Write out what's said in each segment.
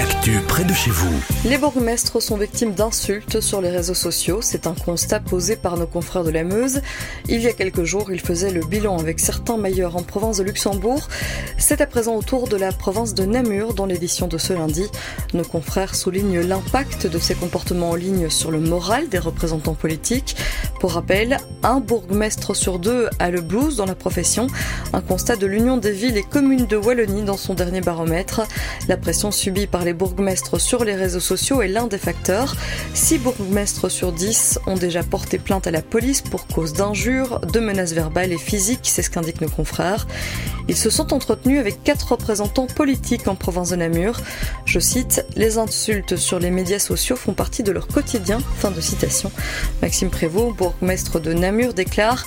L'actu près de chez vous. Les bourgmestres sont victimes d'insultes sur les réseaux sociaux. C'est un constat posé par nos confrères de la Meuse. Il y a quelques jours, ils faisaient le bilan avec certains mailleurs en province de Luxembourg. C'est à présent au tour de la province de Namur dans l'édition de ce lundi. Nos confrères soulignent l'impact de ces comportements en ligne sur le moral des représentants politiques. Pour rappel, un bourgmestre sur deux a le blues dans la profession. Un constat de l'Union des villes et communes de Wallonie dans son dernier baromètre. La pression subie par les bourgmestres sur les réseaux sociaux est l'un des facteurs. 6 bourgmestres sur 10 ont déjà porté plainte à la police pour cause d'injures, de menaces verbales et physiques, c'est ce qu'indiquent nos confrères. Ils se sont entretenus avec quatre représentants politiques en province de Namur. Je cite, les insultes sur les médias sociaux font partie de leur quotidien. Fin de citation. Maxime Prévost, bourgmestre de Namur, déclare,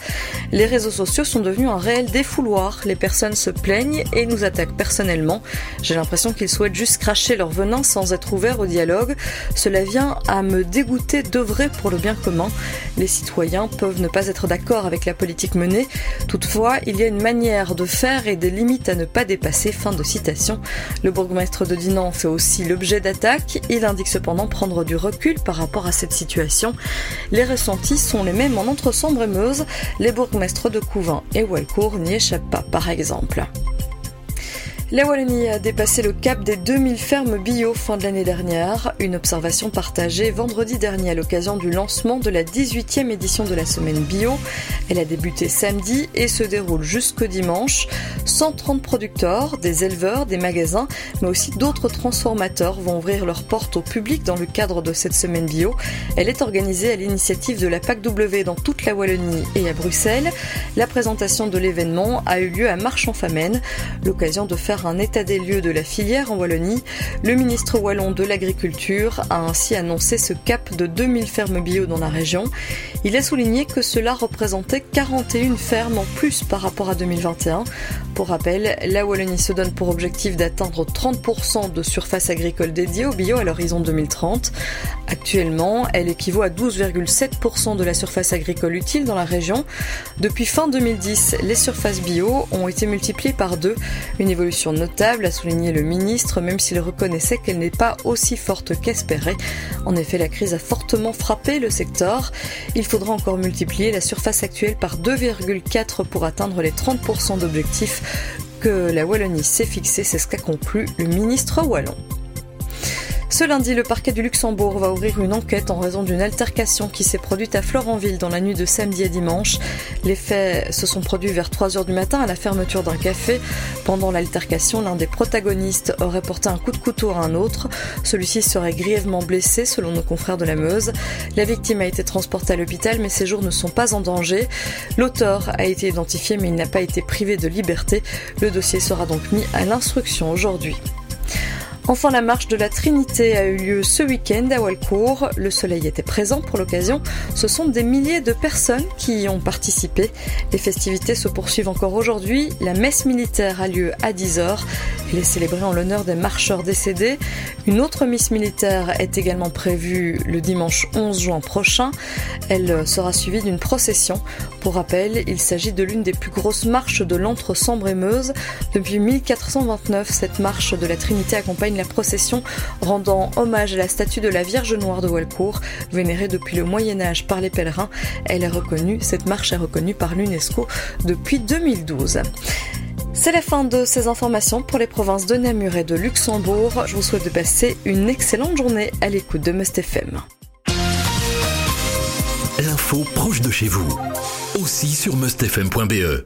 les réseaux sociaux sont devenus un réel défouloir. Les personnes se plaignent et nous attaquent personnellement. J'ai l'impression qu'ils souhaitent juste cracher leur venin sans être ouverts au dialogue. Cela vient à me dégoûter d'œuvrer pour le bien commun. Les citoyens peuvent ne pas être d'accord avec la politique menée. Toutefois, il y a une manière de faire et des limites à ne pas dépasser. Fin de citation. Le bourgmestre de Dinan fait aussi l'objet d'attaques. Il indique cependant prendre du recul par rapport à cette situation. Les ressentis sont les mêmes en Entre-Sambre et Meuse. Les bourgmestres de Couvin et Walcourt n'y échappent pas, par exemple. La Wallonie a dépassé le cap des 2000 fermes bio fin de l'année dernière, une observation partagée vendredi dernier à l'occasion du lancement de la 18e édition de la semaine bio. Elle a débuté samedi et se déroule jusqu'au dimanche. 130 producteurs, des éleveurs, des magasins, mais aussi d'autres transformateurs vont ouvrir leurs portes au public dans le cadre de cette semaine bio. Elle est organisée à l'initiative de la PAC-W dans toute la Wallonie et à Bruxelles. La présentation de l'événement a eu lieu à Marche-en-Famenne, l'occasion de faire un état des lieux de la filière en Wallonie. Le ministre wallon de l'Agriculture a ainsi annoncé ce cap de 2000 fermes bio dans la région. Il a souligné que cela représentait 41 fermes en plus par rapport à 2021. Pour rappel, la Wallonie se donne pour objectif d'atteindre 30% de surface agricole dédiée au bio à l'horizon 2030. Actuellement, elle équivaut à 12,7% de la surface agricole utile dans la région. Depuis fin 2010, les surfaces bio ont été multipliées par deux, une évolution notable, a souligné le ministre, même s'il reconnaissait qu'elle n'est pas aussi forte qu'espérée. En effet, la crise a fortement frappé le secteur. Il faudra encore multiplier la surface actuelle par 2,4 pour atteindre les 30% d'objectifs que la Wallonie s'est fixé, c'est ce qu'a conclu le ministre wallon. Ce lundi, le parquet du Luxembourg va ouvrir une enquête en raison d'une altercation qui s'est produite à Florenville dans la nuit de samedi à dimanche. Les faits se sont produits vers 3 heures du matin à la fermeture d'un café. Pendant l'altercation, l'un des protagonistes aurait porté un coup de couteau à un autre. Celui-ci serait grièvement blessé selon nos confrères de la Meuse. La victime a été transportée à l'hôpital mais ses jours ne sont pas en danger. L'auteur a été identifié mais il n'a pas été privé de liberté. Le dossier sera donc mis à l'instruction aujourd'hui. Enfin, la marche de la Trinité a eu lieu ce week-end à Walcourt. Le soleil était présent pour l'occasion. Ce sont des milliers de personnes qui y ont participé. Les festivités se poursuivent encore aujourd'hui. La messe militaire a lieu à 10h. Elle est célébrée en l'honneur des marcheurs décédés. Une autre messe militaire est également prévue le dimanche 11 juin prochain. Elle sera suivie d'une procession. Pour rappel, il s'agit de l'une des plus grosses marches de l'entre-Sambre et Meuse. Depuis 1429, cette marche de la Trinité la procession rendant hommage à la statue de la Vierge Noire de Walcourt, vénérée depuis le Moyen Âge par les pèlerins. Elle est reconnue, cette marche est reconnue par l'UNESCO depuis 2012. C'est la fin de ces informations pour les provinces de Namur et de Luxembourg. Je vous souhaite de passer une excellente journée à l'écoute de Must FM. L'info proche de chez vous, aussi sur mustfm.be.